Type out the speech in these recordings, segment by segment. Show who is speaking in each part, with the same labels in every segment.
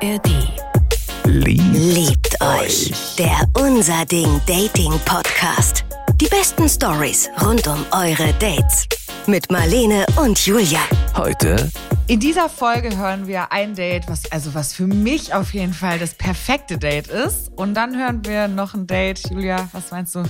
Speaker 1: ARD.
Speaker 2: Liebt,
Speaker 3: Liebt euch. Der Unser Ding Dating Podcast. Die besten Stories rund um eure Dates. Mit Marlene und Julia.
Speaker 2: heute
Speaker 4: In dieser Folge hören wir ein Date, was also was für mich auf jeden Fall das perfekte Date ist. Und dann hören wir noch ein Date. Julia, was meinst du?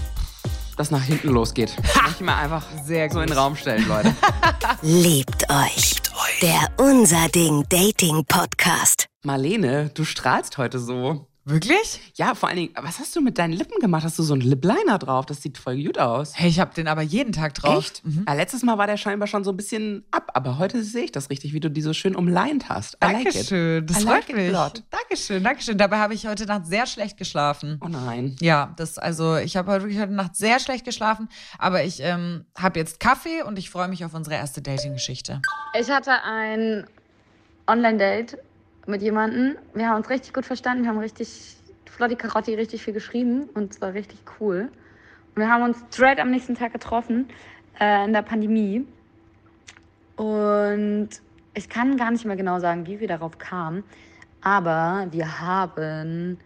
Speaker 5: das nach hinten losgeht. Manchmal einfach
Speaker 4: Sehr
Speaker 5: so in den Raum stellen, Leute.
Speaker 3: Liebt euch. Der Unser Ding Dating Podcast.
Speaker 5: Marlene, du strahlst heute so.
Speaker 4: Wirklich?
Speaker 5: Ja, vor allen Dingen, was hast du mit deinen Lippen gemacht? Hast du so einen Lip-Liner drauf? Das sieht voll gut aus.
Speaker 4: Hey, ich habe den aber jeden Tag drauf.
Speaker 5: Echt? Ja, letztes Mal war der scheinbar schon so ein bisschen ab, aber heute sehe ich das richtig, wie du die so schön umlined hast. I like it.
Speaker 4: Dankeschön, das
Speaker 5: I
Speaker 4: freut
Speaker 5: like
Speaker 4: mich.
Speaker 5: lot.
Speaker 4: Dankeschön, Dankeschön. Dabei habe ich heute Nacht sehr schlecht geschlafen.
Speaker 5: Oh nein.
Speaker 4: Ja, das also ich habe heute wirklich heute Nacht sehr schlecht geschlafen, aber ich ähm, habe jetzt Kaffee und ich freue mich auf unsere erste Dating-Geschichte.
Speaker 6: Ich hatte ein Online-Date mit jemandem. Wir haben uns richtig gut verstanden. Wir haben richtig flotti Karotti richtig viel geschrieben und es war richtig cool. Und wir haben uns straight am nächsten Tag getroffen äh, in der Pandemie. Und ich kann gar nicht mehr genau sagen, wie wir darauf kamen. Aber wir haben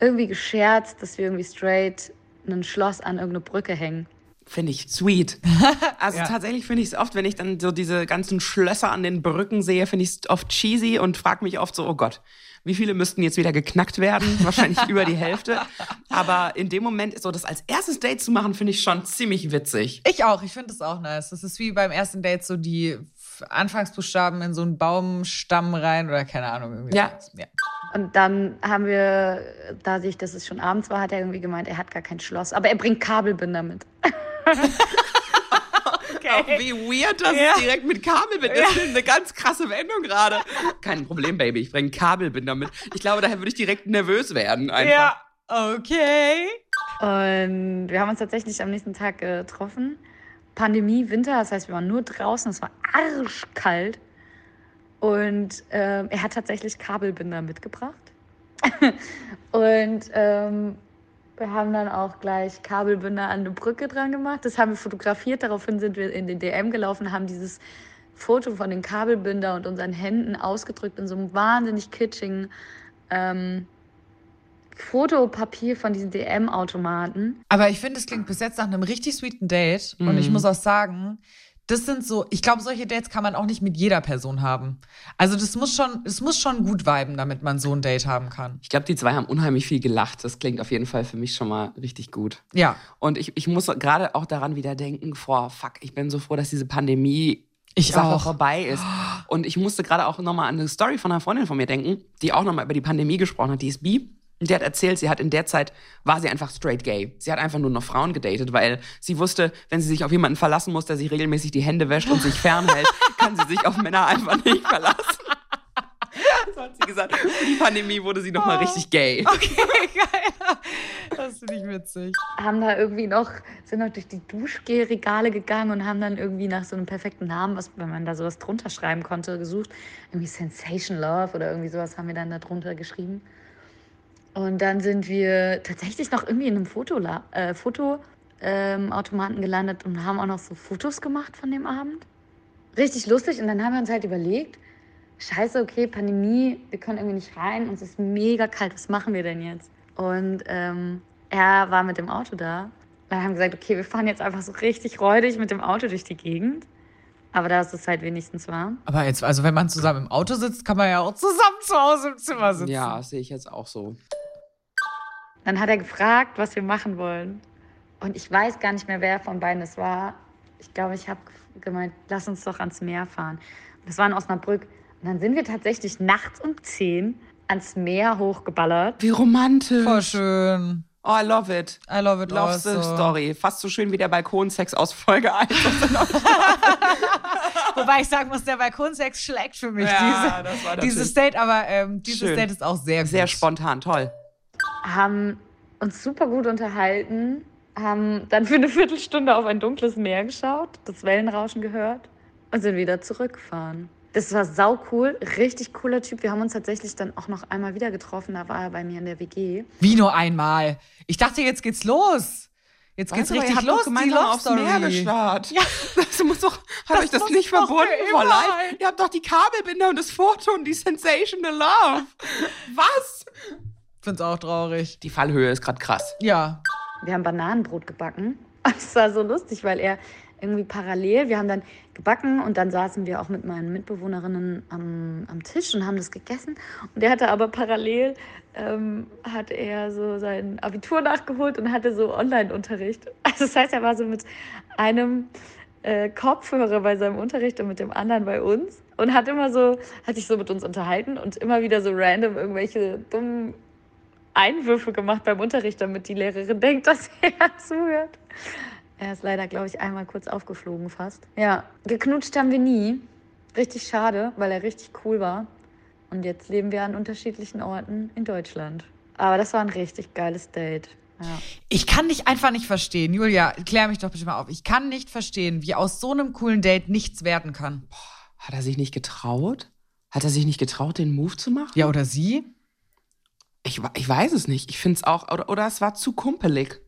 Speaker 6: irgendwie gescherzt, dass wir irgendwie straight ein Schloss an irgendeine Brücke hängen.
Speaker 5: Finde ich sweet. Also
Speaker 4: Ja.
Speaker 5: tatsächlich finde ich es oft, wenn ich dann so diese ganzen Schlösser an den Brücken sehe, finde ich es oft cheesy und frage mich oft so, oh Gott, wie viele müssten jetzt wieder geknackt werden? Wahrscheinlich über die Hälfte. Aber in dem Moment ist so, das als erstes Date zu machen, finde ich schon ziemlich witzig.
Speaker 4: Ich auch, ich finde das auch nice. Das ist wie beim ersten Date so die Anfangsbuchstaben in so einen Baumstamm rein oder keine Ahnung. Irgendwie
Speaker 5: Ja.
Speaker 4: ja.
Speaker 6: Und dann haben wir, da sich, dass es schon abends war, hat er irgendwie gemeint, er hat gar kein Schloss, aber er bringt Kabelbinder mit.
Speaker 5: Auch wie weird das
Speaker 4: Ja.
Speaker 5: ist direkt mit Kabelbinder. Das ist eine ganz krasse Wendung gerade. Kein Problem, Baby. Ich bringe Kabelbinder mit. Ich glaube, daher würde ich direkt nervös werden. Einfach.
Speaker 4: Ja, okay.
Speaker 6: Und wir haben uns tatsächlich am nächsten Tag getroffen. Pandemie, Winter, das heißt, wir waren nur draußen, es war arschkalt. Und ähm, er hat tatsächlich Kabelbinder mitgebracht. Und ähm, wir haben dann auch gleich Kabelbinder an eine Brücke dran gemacht. Das haben wir fotografiert. Daraufhin sind wir in den DM gelaufen, haben dieses Foto von den Kabelbinder und unseren Händen ausgedrückt in so einem wahnsinnig kitschigen ähm, Fotopapier von diesen DM-Automaten.
Speaker 4: Aber ich finde, es klingt bis jetzt nach einem richtig sweeten Date. Und
Speaker 5: Mhm.
Speaker 4: ich muss auch sagen, das sind so, ich glaube, solche Dates kann man auch nicht mit jeder Person haben. Also das muss schon, es muss schon gut viben, damit man so ein Date haben kann.
Speaker 5: Ich glaube, die zwei haben unheimlich viel gelacht. Das klingt auf jeden Fall für mich schon mal richtig gut.
Speaker 4: Ja.
Speaker 5: Und ich, ich muss gerade auch daran wieder denken, boah, fuck, ich bin so froh, dass diese Pandemie
Speaker 4: Ich
Speaker 5: Sache
Speaker 4: auch.
Speaker 5: vorbei ist. Und ich musste gerade auch nochmal an eine Story von einer Freundin von mir denken, die auch nochmal über die Pandemie gesprochen hat. Die ist bi. Und die hat erzählt, sie hat in der Zeit, war sie einfach straight gay. Sie hat einfach nur noch Frauen gedatet, weil sie wusste, wenn sie sich auf jemanden verlassen muss, der sich regelmäßig die Hände wäscht und sich fernhält, kann sie sich auf Männer einfach nicht verlassen. So hat sie gesagt. Für die Pandemie wurde sie nochmal richtig gay.
Speaker 4: Okay, geil. Das finde ich witzig.
Speaker 6: haben da irgendwie noch, sind noch durch die Duschgelregale gegangen und haben dann irgendwie nach so einem perfekten Namen, was, wenn man da sowas drunter schreiben konnte, gesucht. Irgendwie Sensation Love oder irgendwie sowas haben wir dann da drunter geschrieben. Und dann sind wir tatsächlich noch irgendwie in einem Fotola äh, Fotoautomaten ähm, gelandet und haben auch noch so Fotos gemacht von dem Abend. Richtig lustig. Und dann haben wir uns halt überlegt, scheiße, okay, Pandemie, wir können irgendwie nicht rein, uns ist mega kalt, was machen wir denn jetzt? Und ähm, er war mit dem Auto da. Dann haben wir gesagt, okay, wir fahren jetzt einfach so richtig räudig mit dem Auto durch die Gegend. Aber da ist es halt wenigstens warm.
Speaker 4: Aber jetzt, also wenn man zusammen im Auto sitzt, kann man ja auch zusammen zu Hause im Zimmer sitzen.
Speaker 5: Ja, sehe ich jetzt auch so.
Speaker 6: Dann hat er gefragt, was wir machen wollen. Und ich weiß gar nicht mehr, wer von beiden es war. Ich glaube, ich habe gemeint, lass uns doch ans Meer fahren. Und das war in Osnabrück. Und dann sind wir tatsächlich nachts um 10 ans Meer hochgeballert.
Speaker 5: Wie romantisch.
Speaker 4: Voll schön.
Speaker 5: Oh, I love it.
Speaker 4: I love it
Speaker 5: Love
Speaker 4: also.
Speaker 5: the story. Fast so schön wie der Balkonsex aus Folge 1.
Speaker 4: Wobei ich sagen muss, der Balkonsex schlägt für mich
Speaker 5: Ja,
Speaker 4: diese,
Speaker 5: das war
Speaker 4: dieses Date, aber ähm, dieses
Speaker 5: schön.
Speaker 4: Date ist auch sehr gut.
Speaker 5: Sehr spontan, toll.
Speaker 6: haben uns super gut unterhalten, haben dann für eine Viertelstunde auf ein dunkles Meer geschaut, das Wellenrauschen gehört und sind wieder zurückgefahren. Das war sau cool, richtig cooler Typ. Wir haben uns tatsächlich dann auch noch einmal wieder getroffen, da war er bei mir in der WG.
Speaker 4: Wie nur einmal. Ich dachte, jetzt geht's los. Jetzt geht's
Speaker 5: ihr
Speaker 4: richtig los, die Love
Speaker 5: aufs
Speaker 4: Story.
Speaker 5: Meer gestarrt.
Speaker 4: Ja.
Speaker 5: Das muss doch, hat
Speaker 4: Das
Speaker 5: euch das
Speaker 4: muss
Speaker 5: nicht verbunden vor. Ihr habt doch die Kabelbinder und das Foto und die Sensational Love. Was?
Speaker 4: Find's auch traurig.
Speaker 5: Die Fallhöhe ist gerade krass.
Speaker 4: Ja.
Speaker 6: Wir haben Bananenbrot gebacken. Es war so lustig, weil er irgendwie parallel, wir haben dann gebacken und dann saßen wir auch mit meinen Mitbewohnerinnen am, am Tisch und haben das gegessen. Und er hatte aber parallel, ähm, hat er so sein Abitur nachgeholt und hatte so Online-Unterricht. Also das heißt, er war so mit einem äh, Kopfhörer bei seinem Unterricht und mit dem anderen bei uns und hat immer so, hat sich so mit uns unterhalten und immer wieder so random irgendwelche dummen Einwürfe gemacht beim Unterricht, damit die Lehrerin denkt, dass er zuhört. Er ist leider, glaube ich, einmal kurz aufgeflogen fast. Ja, geknutscht haben wir nie. Richtig schade, weil er richtig cool war. Und jetzt leben wir an unterschiedlichen Orten in Deutschland. Aber das war ein richtig geiles Date. Ja.
Speaker 4: Ich kann dich einfach nicht verstehen. Julia, klär mich doch bitte mal auf. Ich kann nicht verstehen, wie aus so einem coolen Date nichts werden kann.
Speaker 5: Hat er sich nicht getraut? Hat er sich nicht getraut, den Move zu machen?
Speaker 4: Ja, oder sie?
Speaker 5: Ich, ich weiß es nicht. Ich finde es auch, oder, oder es war zu kumpelig.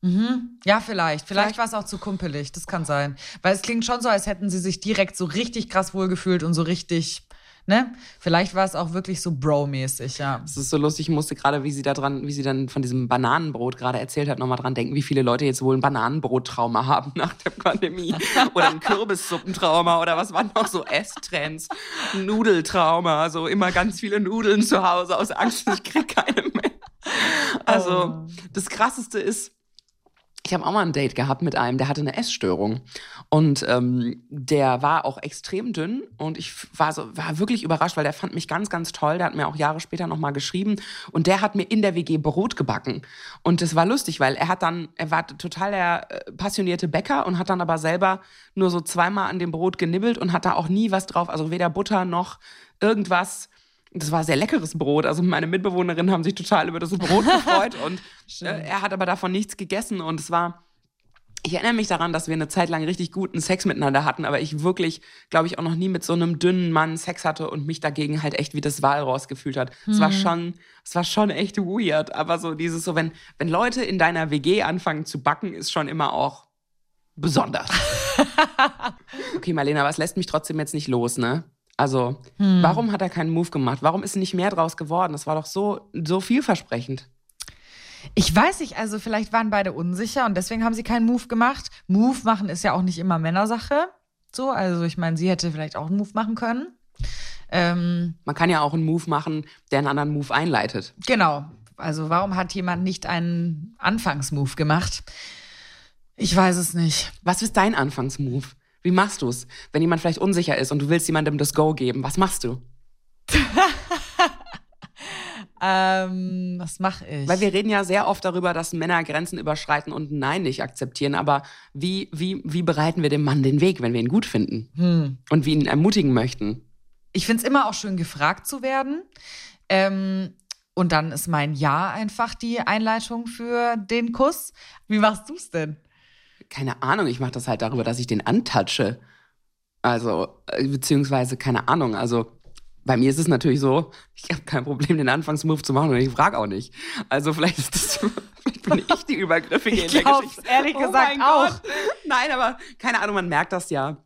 Speaker 4: Mhm. Ja, vielleicht. Vielleicht,
Speaker 5: Vielleicht-
Speaker 4: war es auch zu kumpelig. Das kann sein. Weil es klingt schon so, als hätten sie sich direkt so richtig krass wohlgefühlt und so richtig, ne? Vielleicht war es auch wirklich so Bro-mäßig, ja.
Speaker 5: Es ist so lustig, ich musste gerade, wie sie da dran, wie sie dann von diesem Bananenbrot gerade erzählt hat, nochmal dran denken, wie viele Leute jetzt wohl ein Bananenbrot-Trauma haben nach der Pandemie. Oder ein Kürbissuppentrauma oder was waren noch so Esstrends, Nudeltrauma, so immer ganz viele Nudeln zu Hause aus Angst, ich krieg keine mehr. Also, das krasseste ist, ich habe auch mal ein Date gehabt mit einem, der hatte eine Essstörung. Und ähm, der war auch extrem dünn und ich war so, war wirklich überrascht, weil der fand mich ganz, ganz toll. Der hat mir auch Jahre später nochmal geschrieben und der hat mir in der WG Brot gebacken. Und das war lustig, weil er hat dann, er war total der äh, passionierte Bäcker und hat dann aber selber nur so zweimal an dem Brot genibbelt und hat da auch nie was drauf, also weder Butter noch irgendwas. Das war sehr leckeres Brot. Also meine Mitbewohnerinnen haben sich total über das Brot gefreut und äh, er hat aber davon nichts gegessen und es war ich erinnere mich daran, dass wir eine Zeit lang richtig guten Sex miteinander hatten, aber ich wirklich, glaube ich, auch noch nie mit so einem dünnen Mann Sex hatte und mich dagegen halt echt wie das Walross gefühlt hat. Es war schon, es war schon echt weird, aber so dieses so, wenn, wenn Leute in deiner WG anfangen zu backen, ist schon immer auch besonders. okay, Marlena, aber es lässt mich trotzdem jetzt nicht los, ne? Also, warum hat er keinen Move gemacht? Warum ist nicht mehr draus geworden? Das war doch so, so vielversprechend.
Speaker 4: Ich weiß nicht, also vielleicht waren beide unsicher und deswegen haben sie keinen Move gemacht. Move machen ist ja auch nicht immer Männersache. So, also ich meine, sie hätte vielleicht auch einen Move machen können. Ähm,
Speaker 5: Man kann ja auch einen Move machen, der einen anderen Move einleitet.
Speaker 4: genau. Also warum hat jemand nicht einen Anfangsmove gemacht? Ich weiß es nicht.
Speaker 5: Was ist dein Anfangsmove? Wie machst du es? Wenn jemand vielleicht unsicher ist und du willst jemandem das Go geben, was machst du?
Speaker 4: Ähm, was mache ich?
Speaker 5: Weil wir reden ja sehr oft darüber, dass Männer Grenzen überschreiten und Nein nicht akzeptieren. Aber wie, wie, wie bereiten wir dem Mann den Weg, wenn wir ihn gut finden?
Speaker 4: Hm.
Speaker 5: Und wie ihn ermutigen möchten?
Speaker 4: ich finde es immer auch schön, gefragt zu werden. Ähm, und dann ist mein Ja einfach die Einleitung für den Kuss. Wie machst du's denn?
Speaker 5: Keine Ahnung, ich mache das halt darüber, dass ich den antatsche. Also, äh, beziehungsweise, keine Ahnung, also bei mir ist es natürlich so, ich habe kein Problem, den Anfangsmove zu machen und ich frage auch nicht. Also vielleicht ist das, vielleicht bin ich die Übergriffige
Speaker 4: Ich
Speaker 5: in der Geschichte.
Speaker 4: ehrlich
Speaker 5: oh
Speaker 4: gesagt auch.
Speaker 5: Gott. Nein, aber keine Ahnung, man merkt das ja.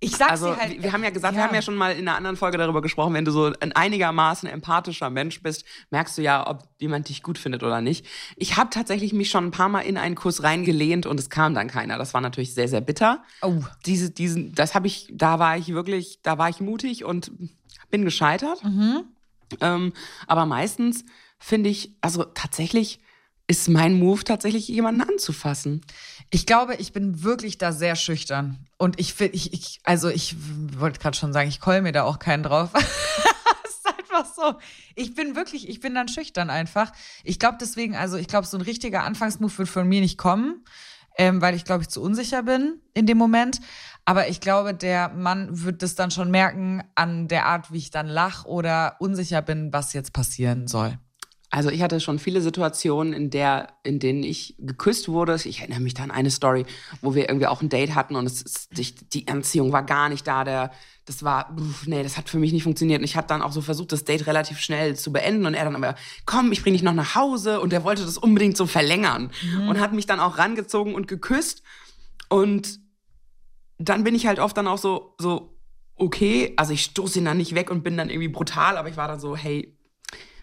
Speaker 4: Ich sag's
Speaker 5: Also
Speaker 4: dir halt.
Speaker 5: wir wir haben ja gesagt, wir haben ja schon mal in einer anderen Folge darüber gesprochen, wenn du so ein einigermaßen empathischer Mensch bist, merkst du ja, ob jemand dich gut findet oder nicht. Ich habe tatsächlich mich schon ein paar Mal in einen Kuss reingelehnt und es kam dann keiner. Das war natürlich sehr, sehr bitter.
Speaker 4: Oh.
Speaker 5: Diese, diesen, das habe ich, da war ich wirklich, da war ich mutig und bin gescheitert. Ähm, aber meistens finde ich, also tatsächlich ist mein Move tatsächlich jemanden anzufassen.
Speaker 4: Ich glaube, ich bin wirklich da sehr schüchtern. Und ich finde, ich, ich, also ich wollte gerade schon sagen, ich keul mir da auch keinen drauf. Ist einfach so. Ich bin wirklich, ich bin dann schüchtern einfach. Ich glaube deswegen, also ich glaube, so ein richtiger Anfangsmove wird von mir nicht kommen, ähm, weil ich glaube, ich zu unsicher bin in dem Moment. Aber ich glaube, der Mann wird das dann schon merken an der Art, wie ich dann lach oder unsicher bin, was jetzt passieren soll.
Speaker 5: Also ich hatte schon viele Situationen, in der, in denen ich geküsst wurde. Ich erinnere mich da an eine Story, wo wir irgendwie auch ein Date hatten und es ist, die, Anziehung war gar nicht da. Der, das war, nee, das hat für mich nicht funktioniert. Und ich habe dann auch so versucht, das Date relativ schnell zu beenden und er dann aber, komm, ich bring dich noch nach Hause und er wollte das unbedingt so verlängern und hat mich dann auch rangezogen und geküsst und dann bin ich halt oft dann auch so, so, okay, also ich stoße ihn dann nicht weg und bin dann irgendwie brutal, aber ich war dann so, hey,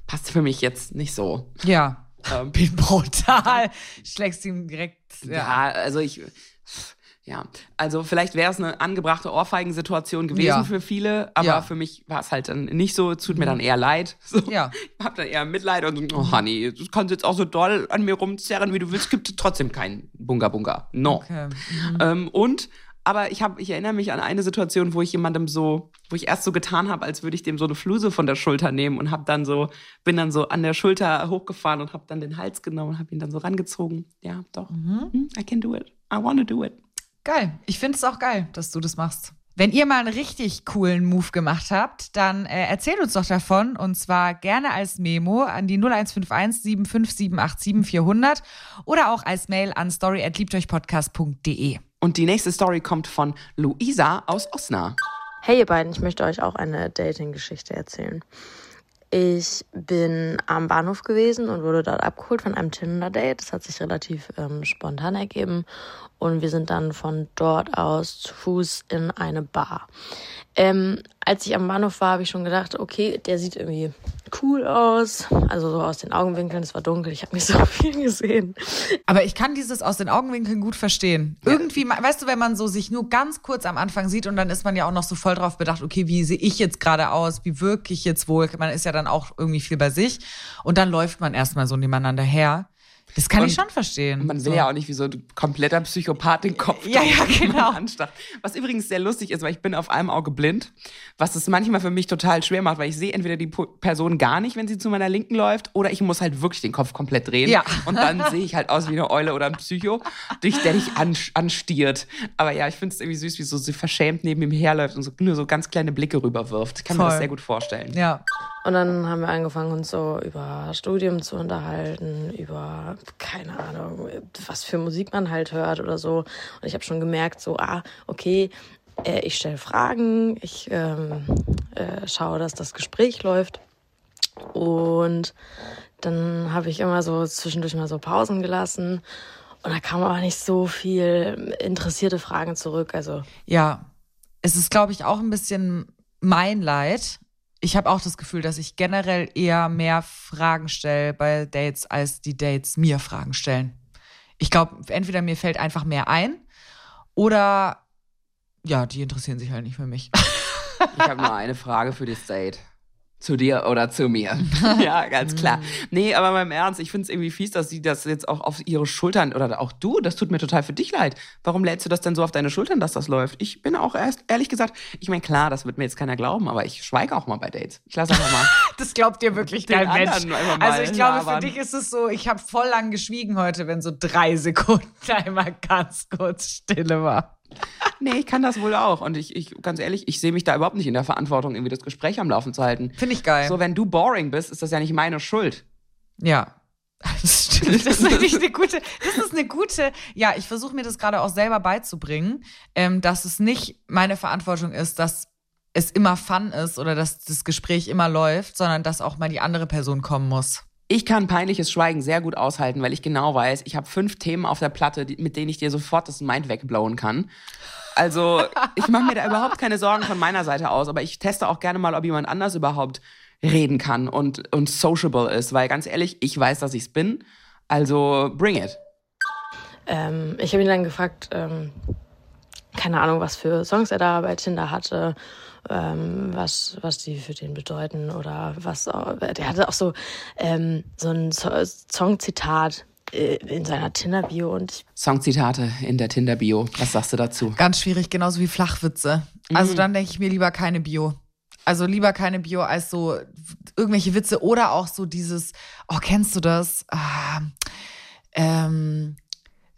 Speaker 5: passt für mich jetzt nicht so.
Speaker 4: Ja.
Speaker 5: Ähm,
Speaker 4: Bin brutal. Schlägst ihm direkt.
Speaker 5: ja.
Speaker 4: Ja.
Speaker 5: also ich, ja, also vielleicht wäre es eine angebrachte Ohrfeigensituation gewesen
Speaker 4: Ja.
Speaker 5: für viele, aber
Speaker 4: Ja.
Speaker 5: für mich war es halt dann nicht so, tut mir dann eher leid. So.
Speaker 4: Ja.
Speaker 5: Ich hab dann eher Mitleid und so, oh Honey, du kannst jetzt auch so doll an mir rumzerren, wie du willst, gibt trotzdem keinen Bunga Bunga. No.
Speaker 4: Okay.
Speaker 5: Ähm, und, aber ich habe, ich erinnere mich an eine Situation, wo ich jemandem so, wo ich erst so getan habe, als würde ich dem so eine Fluse von der Schulter nehmen und habe dann so, bin dann so an der Schulter hochgefahren und habe dann den Hals genommen und habe ihn dann so rangezogen. Ja, doch. Hm, I can do it. I wanna do it.
Speaker 4: Geil. Ich finde es auch geil, dass du das machst. Wenn ihr mal einen richtig coolen Move gemacht habt, dann äh, erzählt uns doch davon und zwar gerne als Memo an die 0151 75787 400 oder auch als Mail an story@liebteuchpodcast.de.
Speaker 5: Und die nächste Story kommt von Luisa aus Osnabrück.
Speaker 1: Hey ihr beiden, ich möchte euch auch eine Dating-Geschichte erzählen. Ich bin am Bahnhof gewesen und wurde dort abgeholt von einem Tinder-Date. Das hat sich relativ ähm, spontan ergeben und wir sind dann von dort aus zu Fuß in eine Bar. Ähm, als ich am Bahnhof war, habe ich schon gedacht, okay, der sieht irgendwie cool aus. Also so aus den Augenwinkeln, es war dunkel, ich habe nicht so viel gesehen.
Speaker 4: Aber ich kann dieses aus den Augenwinkeln gut verstehen. Irgendwie, ma- weißt du, wenn man so sich nur ganz kurz am Anfang sieht und dann ist man ja auch noch so voll drauf bedacht, okay, wie sehe ich jetzt gerade aus, wie wirke ich jetzt wohl? Man ist ja dann auch irgendwie viel bei sich und dann läuft man erstmal so nebeneinander her. Das kann
Speaker 5: Und
Speaker 4: ich schon verstehen.
Speaker 5: Man will
Speaker 4: so.
Speaker 5: ja auch nicht wie so ein kompletter Psychopath den Kopf
Speaker 4: Ja, ja, genau.
Speaker 5: anstarrt. Was übrigens sehr lustig ist, weil ich bin auf einem Auge blind, was es manchmal für mich total schwer macht, weil ich sehe entweder die Person gar nicht, wenn sie zu meiner Linken läuft, oder ich muss halt wirklich den Kopf komplett drehen.
Speaker 4: Ja.
Speaker 5: Und dann sehe ich halt aus wie eine Eule oder ein Psycho, durch der dich an, anstiert. Aber ja, ich finde es irgendwie süß, wie so sie verschämt neben ihm herläuft und so, nur so ganz kleine Blicke rüberwirft. Ich kann mir
Speaker 4: Voll.
Speaker 5: das sehr gut vorstellen.
Speaker 4: Ja.
Speaker 1: Und dann haben wir angefangen, uns so über Studium zu unterhalten, über, keine Ahnung, was für Musik man halt hört oder so. Und ich habe schon gemerkt, so, ah, okay, äh, ich stelle Fragen, ich ähm, äh, schaue, dass das Gespräch läuft. Und dann habe ich immer so zwischendurch mal so Pausen gelassen. Und da kam aber nicht so viel interessierte Fragen zurück. Also
Speaker 4: Ja, es ist, glaube ich, auch ein bisschen mein Leid. Ich habe auch das Gefühl, dass ich generell eher mehr Fragen stelle bei Dates, als die Dates mir Fragen stellen. Ich glaube, entweder mir fällt einfach mehr ein oder ja, die interessieren sich halt nicht für mich.
Speaker 5: Ich habe nur eine Frage für das Date. Zu dir oder zu mir. ja, ganz klar. Nee, aber mal im Ernst, ich finde es irgendwie fies, dass sie das jetzt auch auf ihre Schultern, oder auch du, das tut mir total für dich leid. Warum lädst du das denn so auf deine Schultern, dass das läuft? Ich bin auch erst, ehrlich gesagt, ich meine, klar, das wird mir jetzt keiner glauben, aber ich schweige auch mal bei Dates. Ich lasse einfach mal.
Speaker 4: Das glaubt dir wirklich kein Mensch. Also ich glaube,
Speaker 5: labern.
Speaker 4: für dich ist es so, ich habe voll lang geschwiegen heute, wenn so drei Sekunden einmal ganz kurz Stille war.
Speaker 5: Nee, ich kann das wohl auch. Und ich, ich ganz ehrlich, ich sehe mich da überhaupt nicht in der Verantwortung, irgendwie das Gespräch am Laufen zu halten.
Speaker 4: Finde ich geil.
Speaker 5: So, wenn du boring bist, ist das ja nicht meine Schuld.
Speaker 4: Ja. Das stimmt. Das ist wirklich eine gute, das ist eine gute, ja, ich versuche mir das gerade auch selber beizubringen, ähm, dass es nicht meine Verantwortung ist, dass es immer Fun ist oder dass das Gespräch immer läuft, sondern dass auch mal die andere Person kommen muss.
Speaker 5: Ich kann peinliches Schweigen sehr gut aushalten, weil ich genau weiß, ich habe fünf Themen auf der Platte, die, mit denen ich dir sofort das Mind wegblowen kann. Also ich mache mir da überhaupt keine Sorgen von meiner Seite aus, aber ich teste auch gerne mal, ob jemand anders überhaupt reden kann und, und sociable ist, weil ganz ehrlich, ich weiß, dass ich's bin. Also bring it.
Speaker 1: Ähm, ich habe ihn dann gefragt, ähm, keine Ahnung, was für Songs er da bei Tinder hatte, ähm, was, was die für den bedeuten oder was. auch- Der hatte auch so, ähm, so ein so Songzitat äh, in seiner Tinder-Bio und
Speaker 5: Songzitate in der Tinder-Bio. Was sagst du dazu?
Speaker 4: Ganz schwierig, genauso wie Flachwitze. Also dann denke ich mir lieber keine Bio. Also lieber keine Bio als so irgendwelche Witze oder auch so dieses, oh, kennst du das? Ah, ähm,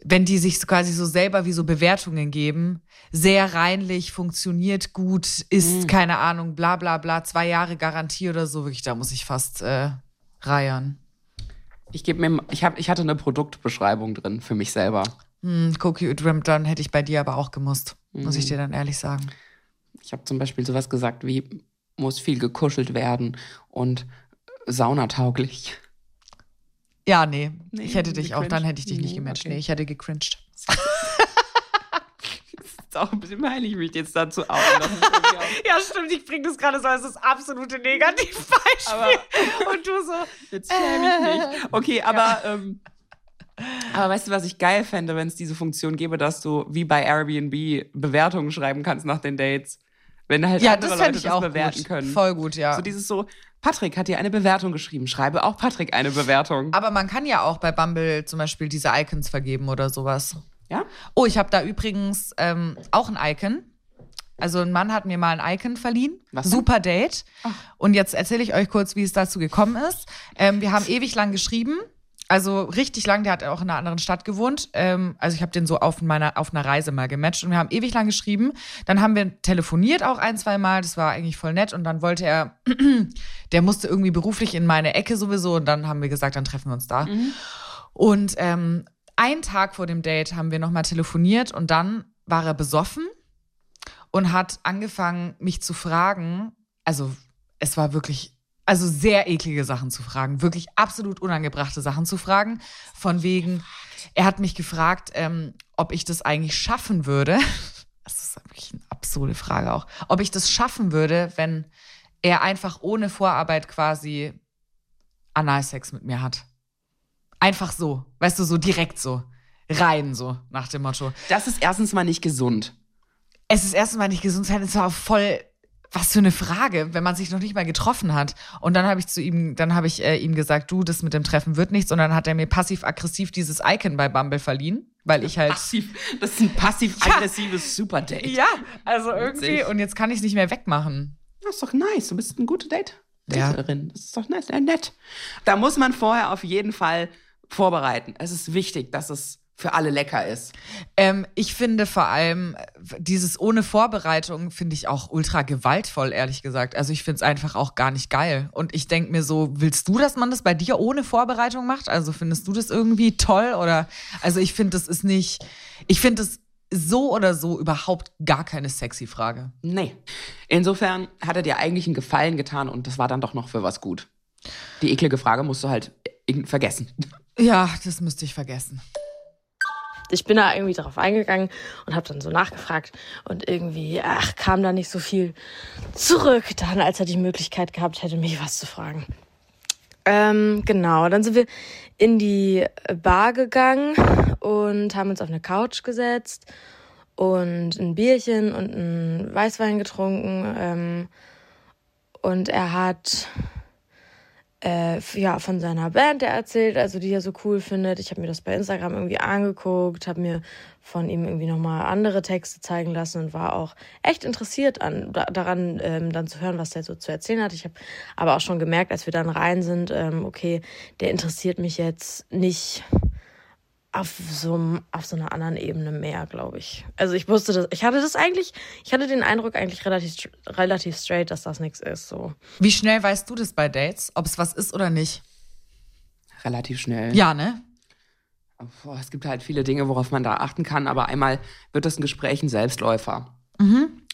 Speaker 4: wenn die sich quasi so selber wie so Bewertungen geben, sehr reinlich, funktioniert gut, ist, keine Ahnung, bla bla bla, zwei Jahre Garantie oder so, wirklich, da muss ich fast äh, reiern.
Speaker 5: Ich gebe mir, ich habe, ich hatte eine Produktbeschreibung drin für mich selber.
Speaker 4: Hm, Cookie Udrim, dann hätte ich bei dir aber auch gemusst, muss ich dir dann ehrlich sagen.
Speaker 5: Ich habe zum Beispiel sowas gesagt wie, muss viel gekuschelt werden und saunatauglich.
Speaker 4: Ja, nee.
Speaker 5: Nee,
Speaker 4: ich hätte dich auch, dann hätte ich dich nicht
Speaker 5: Nee,
Speaker 4: gematcht.
Speaker 5: okay.
Speaker 4: Nee, ich hätte gecringed.
Speaker 5: ist auch ein bisschen mich jetzt dazu outen.
Speaker 4: Ja, stimmt, ich bringe das gerade so als das absolute Negativbeispiel.
Speaker 5: Aber-
Speaker 4: Und du so.
Speaker 5: Jetzt schäme ich mich. Okay, aber, ähm, aber weißt du, was ich geil fände, wenn es diese Funktion gäbe, dass du wie bei Airbnb Bewertungen schreiben kannst nach den Dates? Wenn halt
Speaker 4: Ja,
Speaker 5: andere
Speaker 4: das
Speaker 5: Leute das
Speaker 4: auch
Speaker 5: bewerten
Speaker 4: gut.
Speaker 5: können.
Speaker 4: Voll gut, ja.
Speaker 5: So dieses so, Patrick hat dir eine Bewertung geschrieben, schreibe auch Patrick eine Bewertung.
Speaker 4: aber man kann ja auch bei Bumble zum Beispiel diese Icons vergeben oder sowas.
Speaker 5: Ja?
Speaker 4: Oh, ich habe da übrigens ähm, auch ein Icon. Also ein Mann hat mir mal ein Icon verliehen.
Speaker 5: Was?
Speaker 4: Super Date. Und jetzt erzähle ich euch kurz, wie es dazu gekommen ist. Ähm, wir haben ewig lang geschrieben. Also richtig lang, der hat auch in einer anderen Stadt gewohnt. Ähm, also ich habe den so auf meiner auf einer Reise mal gematcht und wir haben ewig lang geschrieben. Dann haben wir telefoniert auch ein, zwei Mal. Das war eigentlich voll nett. Und dann wollte er, der musste irgendwie beruflich in meine Ecke sowieso. Und dann haben wir gesagt, dann treffen wir uns da. Und ähm, einen Tag vor dem Date haben wir nochmal telefoniert und dann war er besoffen und hat angefangen, mich zu fragen. Also, es war wirklich, also sehr eklige Sachen zu fragen, wirklich absolut unangebrachte Sachen zu fragen. Von wegen, er hat mich gefragt, ähm, ob ich das eigentlich schaffen würde. Das ist wirklich eine absurde Frage auch. Ob ich das schaffen würde, wenn er einfach ohne Vorarbeit quasi Analsex mit mir hat. Einfach so, weißt du, so direkt so. Rein so, nach dem Motto.
Speaker 5: Das ist erstens mal nicht gesund.
Speaker 4: Es ist erstens mal nicht gesund sein, es war voll, was für eine Frage, wenn man sich noch nicht mal getroffen hat. Und dann habe ich zu ihm, dann habe ich äh, ihm gesagt, du, das mit dem Treffen wird nichts. Und dann hat er mir passiv-aggressiv dieses Icon bei Bumble verliehen, weil ich halt.
Speaker 5: Passiv, das ist ein passiv-aggressives Superdate.
Speaker 4: Ja, also irgendwie, und jetzt kann ich es nicht mehr wegmachen.
Speaker 5: Das ist doch nice. Du bist eine gute Date.
Speaker 4: Ja.
Speaker 5: Daterin. Das ist doch nice, äh, nett. Da muss man vorher auf jeden Fall vorbereiten. Es ist wichtig, dass es für alle lecker ist.
Speaker 4: Ähm, ich finde vor allem äh, dieses ohne Vorbereitung finde ich auch ultra gewaltvoll, ehrlich gesagt. Also ich finde es einfach auch gar nicht geil. Und ich denke mir so, willst du, dass man das bei dir ohne Vorbereitung macht? Also findest du das irgendwie toll? Oder also ich finde, das ist nicht, ich finde das so oder so überhaupt gar keine sexy Frage.
Speaker 5: Nee. Insofern hat er dir eigentlich einen Gefallen getan und das war dann doch noch für was gut. Die eklige Frage musst du halt irgend- vergessen.
Speaker 4: Ja, das müsste ich vergessen.
Speaker 1: Ich bin da irgendwie drauf eingegangen und habe dann so nachgefragt und irgendwie, ach, kam da nicht so viel zurück, dann als er die Möglichkeit gehabt hätte, mich was zu fragen. Ähm, genau, dann sind wir in die Bar gegangen und haben uns auf eine Couch gesetzt und ein Bierchen und ein Weißwein getrunken. Ähm, und er hat äh, ja, von seiner Band der erzählt, also die er so cool findet. Ich habe mir das bei Instagram irgendwie angeguckt, habe mir von ihm irgendwie nochmal andere Texte zeigen lassen und war auch echt interessiert an, da, daran, ähm, dann zu hören, was der so zu erzählen hat. Ich habe aber auch schon gemerkt, als wir dann rein sind, ähm, okay, der interessiert mich jetzt nicht auf so, auf so einer anderen Ebene mehr, glaube ich. Also ich wusste das, ich hatte das eigentlich, ich hatte den Eindruck eigentlich relativ, relativ straight, dass das nichts ist, so.
Speaker 4: Wie schnell weißt du das bei Dates, ob es was ist oder nicht?
Speaker 5: Relativ schnell.
Speaker 4: Ja, ne?
Speaker 5: Boah, es gibt halt viele Dinge, worauf man da achten kann, aber einmal wird das ein Gespräch ein Selbstläufer.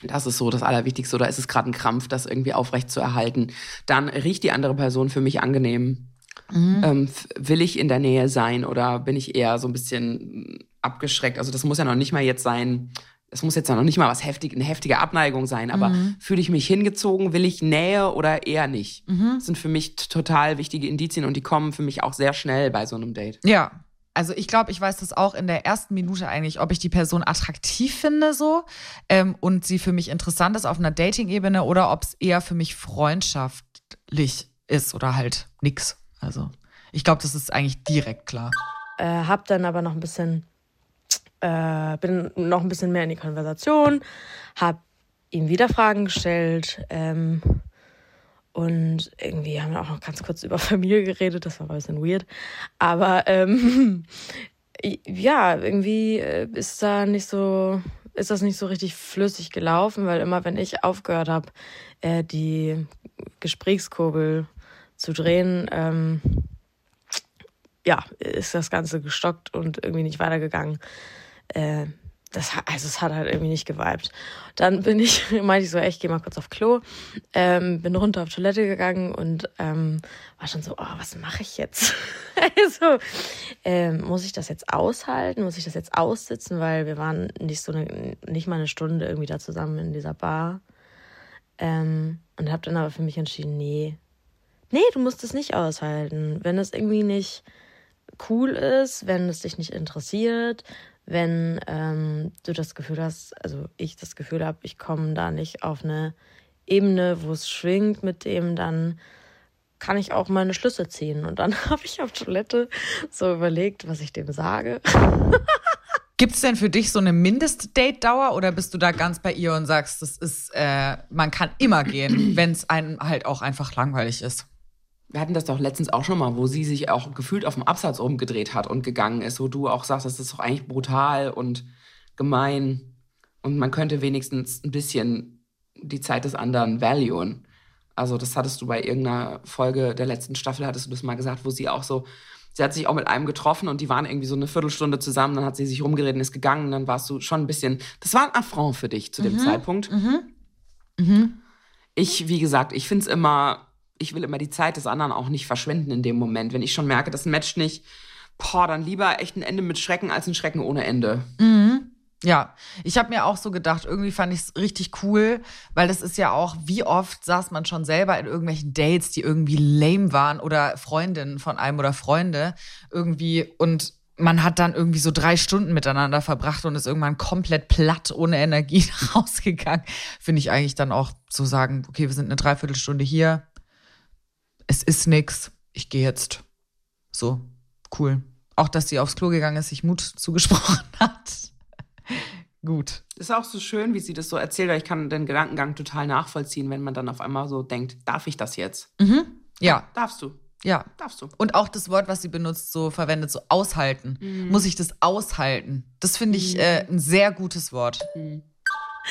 Speaker 5: Das ist so das Allerwichtigste. Oder ist es gerade ein Krampf, das irgendwie aufrecht zu erhalten? Dann riecht die andere Person für mich angenehm. Ähm, f- will ich in der Nähe sein oder bin ich eher so ein bisschen abgeschreckt? Also das muss ja noch nicht mal jetzt sein. Es muss jetzt ja noch nicht mal was heftig, eine heftige Abneigung sein, aber fühle ich mich hingezogen, will ich Nähe oder eher nicht? Das sind für mich total wichtige Indizien und die kommen für mich auch sehr schnell bei so einem Date.
Speaker 4: Ja. Also ich glaube, ich weiß das auch in der ersten Minute eigentlich, ob ich die Person attraktiv finde so ähm, und sie für mich interessant ist auf einer Dating-Ebene oder ob es eher für mich freundschaftlich ist oder halt nix. Also ich glaube, das ist eigentlich direkt klar.
Speaker 1: äh, hab dann aber noch ein bisschen, äh, bin noch ein bisschen mehr in die Konversation, hab ihm wieder Fragen gestellt ähm, und irgendwie haben wir auch noch ganz kurz über Familie geredet, das war ein bisschen weird, aber ähm, ja, irgendwie äh, ist da nicht so, ist das nicht so richtig flüssig gelaufen, weil immer wenn ich aufgehört habe, äh, die Gesprächskurbel zu drehen, ähm, ja, ist das Ganze gestockt und irgendwie nicht weitergegangen. Äh, das, also es hat halt irgendwie nicht geweibt. Dann bin ich, meinte ich so, ey, ich gehe mal kurz auf Klo, ähm, bin runter auf Toilette gegangen und ähm, war schon so, oh, was mache ich jetzt? also, ähm, muss ich das jetzt aushalten? Muss ich das jetzt aussitzen? Weil wir waren nicht so eine, nicht mal eine Stunde irgendwie da zusammen in dieser Bar. Ähm, und habe dann aber für mich entschieden, nee, nee, du musst es nicht aushalten. Wenn es irgendwie nicht cool ist, wenn es dich nicht interessiert, wenn ähm, du das Gefühl hast, also ich das Gefühl habe, ich komme da nicht auf eine Ebene, wo es schwingt mit dem, dann kann ich auch meine Schlüsse ziehen. Und dann habe ich auf Toilette so überlegt, was ich dem sage.
Speaker 4: Gibt es denn für dich so eine Mindest-Date-Dauer oder bist du da ganz bei ihr und sagst, das ist, äh, man kann immer gehen, wenn es einem halt auch einfach langweilig ist?
Speaker 5: Wir hatten das doch letztens auch schon mal, wo sie sich auch gefühlt auf dem Absatz umgedreht hat und gegangen ist, wo du auch sagst, das ist doch eigentlich brutal und gemein und man könnte wenigstens ein bisschen die Zeit des anderen valuen. Also das hattest du bei irgendeiner Folge der letzten Staffel, hattest du das mal gesagt, wo sie auch so, sie hat sich auch mit einem getroffen und die waren irgendwie so eine Viertelstunde zusammen, dann hat sie sich rumgeredet und ist gegangen, dann warst du schon ein bisschen, das war ein Affront für dich zu dem
Speaker 4: Mhm.
Speaker 5: Zeitpunkt. Ich, wie gesagt, ich finde es immer, ich will immer die Zeit des anderen auch nicht verschwenden in dem Moment. Wenn ich schon merke, das matcht nicht, boah, dann lieber echt ein Ende mit Schrecken als ein Schrecken ohne Ende.
Speaker 4: Ja, ich habe mir auch so gedacht, irgendwie fand ich es richtig cool, weil das ist ja auch, wie oft saß man schon selber in irgendwelchen Dates, die irgendwie lame waren oder Freundinnen von einem oder Freunde irgendwie und man hat dann irgendwie so drei Stunden miteinander verbracht und ist irgendwann komplett platt, ohne Energie rausgegangen. Finde ich eigentlich dann auch so sagen, okay, wir sind eine Dreiviertelstunde hier, es ist nix, ich gehe jetzt. So, cool. Auch, dass sie aufs Klo gegangen ist, sich Mut zugesprochen hat. Gut.
Speaker 5: Ist auch so schön, wie sie das so erzählt, weil ich kann den Gedankengang total nachvollziehen, wenn man dann auf einmal so denkt, darf ich das jetzt?
Speaker 4: Ja,
Speaker 5: Darfst du,
Speaker 4: ja.
Speaker 5: darfst du.
Speaker 4: Und auch das Wort, was sie benutzt, so verwendet, so aushalten. Muss ich das aushalten? Das finde ich äh, ein sehr gutes Wort.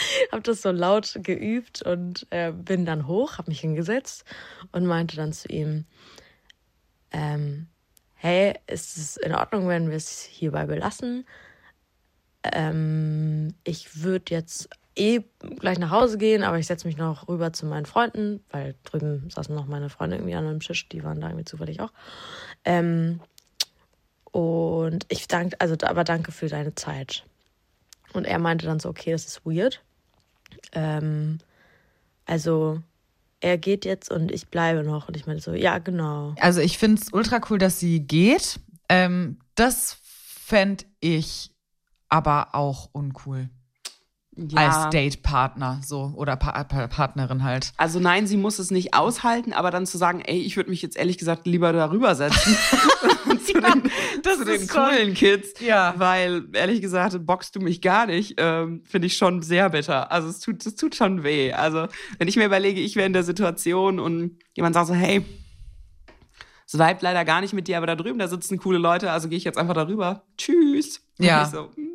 Speaker 1: habe das so laut geübt und äh, bin dann hoch, habe mich hingesetzt und meinte dann zu ihm, ähm, hey, ist es in Ordnung, wenn wir es hierbei belassen? Ähm, ich würde jetzt eh gleich nach Hause gehen, aber ich setze mich noch rüber zu meinen Freunden, weil drüben saßen noch meine Freunde irgendwie an einem Tisch, die waren da irgendwie zufällig auch. Ähm, und ich danke, also aber danke für deine Zeit. Und er meinte dann so, okay, das ist weird. Ähm, also er geht jetzt und ich bleibe noch. Und ich meinte so, ja, genau.
Speaker 4: Also ich finde es ultra cool, dass sie geht. Ähm, das fände ich aber auch uncool. Als Date-Partner so oder pa pa Partnerin halt.
Speaker 5: Also nein, sie muss es nicht aushalten, aber dann zu sagen, ey, ich würde mich jetzt ehrlich gesagt lieber darüber setzen zu den,
Speaker 4: das
Speaker 5: zu den
Speaker 4: ist schon-
Speaker 5: coolen Kids,
Speaker 4: Ja.
Speaker 5: weil ehrlich gesagt boxst du mich gar nicht, ähm, finde ich schon sehr bitter. Also es tut, es tut schon weh. Also wenn ich mir überlege, ich wäre in der Situation und jemand sagt so, hey, es vibet leider gar nicht mit dir, aber da drüben, da sitzen coole Leute, also gehe ich jetzt einfach darüber. Tschüss. Und
Speaker 4: Ja.
Speaker 5: ich so, hm,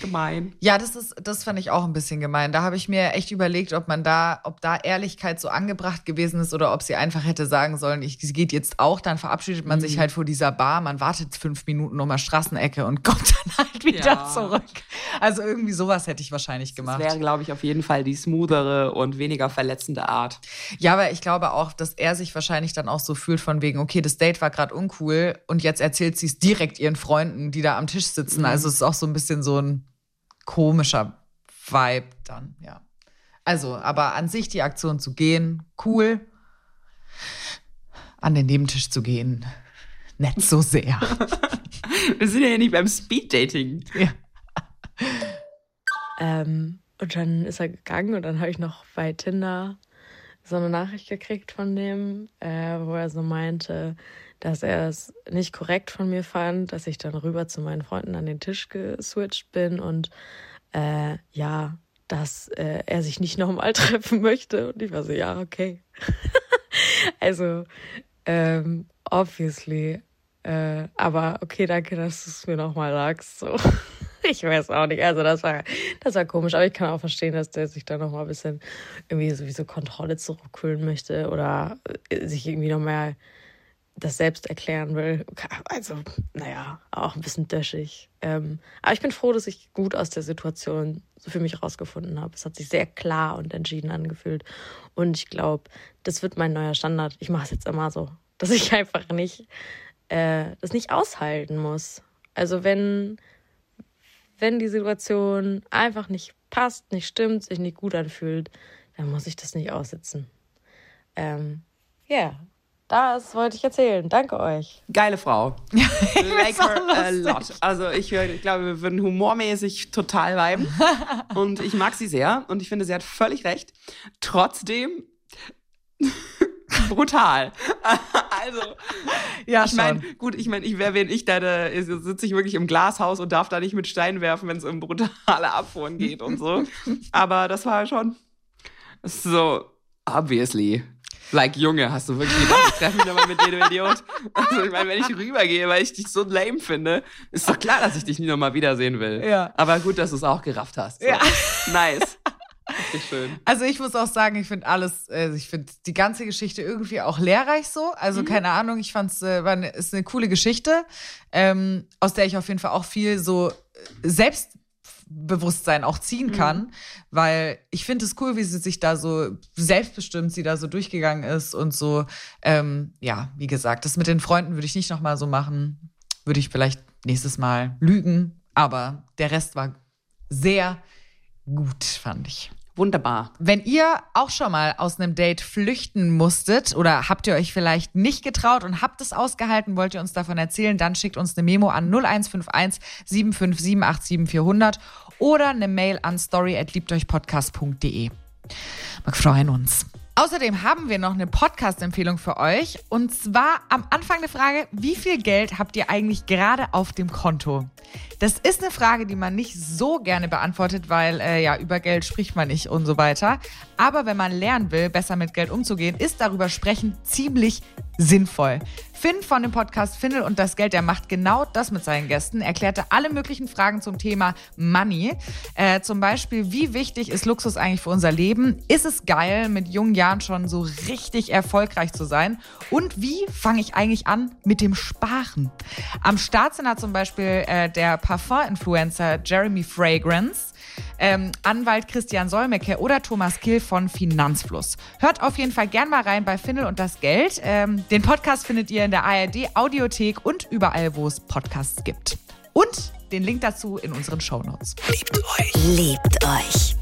Speaker 5: gemein.
Speaker 4: Ja, das ist, das fand ich auch ein bisschen gemein. Da habe ich mir echt überlegt, ob man da, ob da Ehrlichkeit so angebracht gewesen ist oder ob sie einfach hätte sagen sollen, ich, sie geht jetzt auch, dann verabschiedet man sich halt vor dieser Bar, man wartet fünf Minuten um eine Straßenecke und kommt dann halt wieder
Speaker 5: Ja.
Speaker 4: zurück. Also irgendwie sowas hätte ich wahrscheinlich
Speaker 5: Das
Speaker 4: gemacht.
Speaker 5: wäre, glaube ich, auf jeden Fall die smoothere und weniger verletzende Art.
Speaker 4: Ja, aber ich glaube auch, dass er sich wahrscheinlich dann auch so fühlt von wegen, okay, das Date war gerade uncool und jetzt erzählt sie es direkt ihren Freunden, die da am Tisch sitzen. Also es ist auch so ein bisschen so ein komischer Vibe dann, ja. Also, aber an sich die Aktion zu gehen, cool. An den Nebentisch zu gehen, nicht so sehr.
Speaker 5: Wir sind ja hier nicht beim Speeddating.
Speaker 4: ja.
Speaker 1: Ähm, und dann ist er gegangen und dann habe ich noch bei Tinder so eine Nachricht gekriegt von dem, äh, wo er so meinte, dass er es nicht korrekt von mir fand, dass ich dann rüber zu meinen Freunden an den Tisch geswitcht bin und äh, ja, dass äh, er sich nicht nochmal treffen möchte. Und ich war so, ja, okay. also, ähm, obviously. Äh, aber okay, danke, dass du es mir nochmal sagst. So. Ich weiß auch nicht. Also das war, das war komisch, aber ich kann auch verstehen, dass der sich da noch mal ein bisschen irgendwie sowieso Kontrolle zurückholen möchte oder äh, sich irgendwie noch mehr das selbst erklären will. Also, naja, auch ein bisschen döschig. Ähm, aber ich bin froh, dass ich gut aus der Situation so für mich rausgefunden habe. Es hat sich sehr klar und entschieden angefühlt. Und ich glaube, das wird mein neuer Standard. Ich mache es jetzt immer so, dass ich einfach nicht äh, das nicht aushalten muss. Also wenn, wenn die Situation einfach nicht passt, nicht stimmt, sich nicht gut anfühlt, dann muss ich das nicht aussitzen. Ähm, ja, yeah. Das wollte ich erzählen. Danke euch.
Speaker 5: Geile Frau. like her a lot. Also ich, ich glaube, wir würden humormäßig total viben. Und ich mag sie sehr. Und ich finde, sie hat völlig recht. Trotzdem brutal. also, ja, ich meine, gut, ich meine, ich wäre, wenn ich da, da sitze ich wirklich im Glashaus und darf da nicht mit Steinen werfen, wenn es um brutale Abfuhren geht und so. Aber das war schon so, obviously. Like, Junge, hast du wirklich gedacht, ich treffe mich nochmal mit dir, du Idiot? Also, ich meine, wenn ich rübergehe, weil ich dich so lame finde, ist doch klar, dass ich dich nie nochmal wiedersehen will. Ja. Aber gut, dass du es auch gerafft hast. So. Ja. Nice.
Speaker 4: Schön. Also ich muss auch sagen, ich finde alles, also ich finde die ganze Geschichte irgendwie auch lehrreich so. Also mhm. keine Ahnung, ich fand es äh, eine, ist eine coole Geschichte, ähm, aus der ich auf jeden Fall auch viel so äh, selbst Bewusstsein auch ziehen mhm. kann, weil ich finde es cool, wie sie sich da so selbstbestimmt, sie da so durchgegangen ist und so, ähm, ja, wie gesagt, das mit den Freunden würde ich nicht nochmal so machen, würde ich vielleicht nächstes Mal lügen, aber der Rest war sehr gut, fand ich.
Speaker 5: Wunderbar.
Speaker 4: Wenn ihr auch schon mal aus einem Date flüchten musstet oder habt ihr euch vielleicht nicht getraut und habt es ausgehalten, wollt ihr uns davon erzählen, dann schickt uns eine Memo an 0151 757 400 oder eine Mail an story@liebteuchpodcast.de. Wir freuen uns. Außerdem haben wir noch eine Podcast-Empfehlung für euch. Und zwar am Anfang der Frage, wie viel Geld habt ihr eigentlich gerade auf dem Konto? Das ist eine Frage, die man nicht so gerne beantwortet, weil äh, ja, über Geld spricht man nicht und so weiter. Aber wenn man lernen will, besser mit Geld umzugehen, ist darüber sprechen ziemlich sinnvoll. Finn von dem Podcast Findel und das Geld, der macht genau das mit seinen Gästen. Erklärte alle möglichen Fragen zum Thema Money. Äh, zum Beispiel, wie wichtig ist Luxus eigentlich für unser Leben? Ist es geil, mit jungen Jahren schon so richtig erfolgreich zu sein? Und wie fange ich eigentlich an mit dem Sparen? Am Start sind da zum Beispiel äh, der Parfum-Influencer Jeremy Fragrance ähm, Anwalt Christian Solmecke oder Thomas Kill von Finanzfluss. Hört auf jeden Fall gern mal rein bei Findel und das Geld. Ähm, den Podcast findet ihr in der ARD Audiothek und überall, wo es Podcasts gibt. Und den Link dazu in unseren Shownotes.
Speaker 3: Liebt euch. Liebt euch.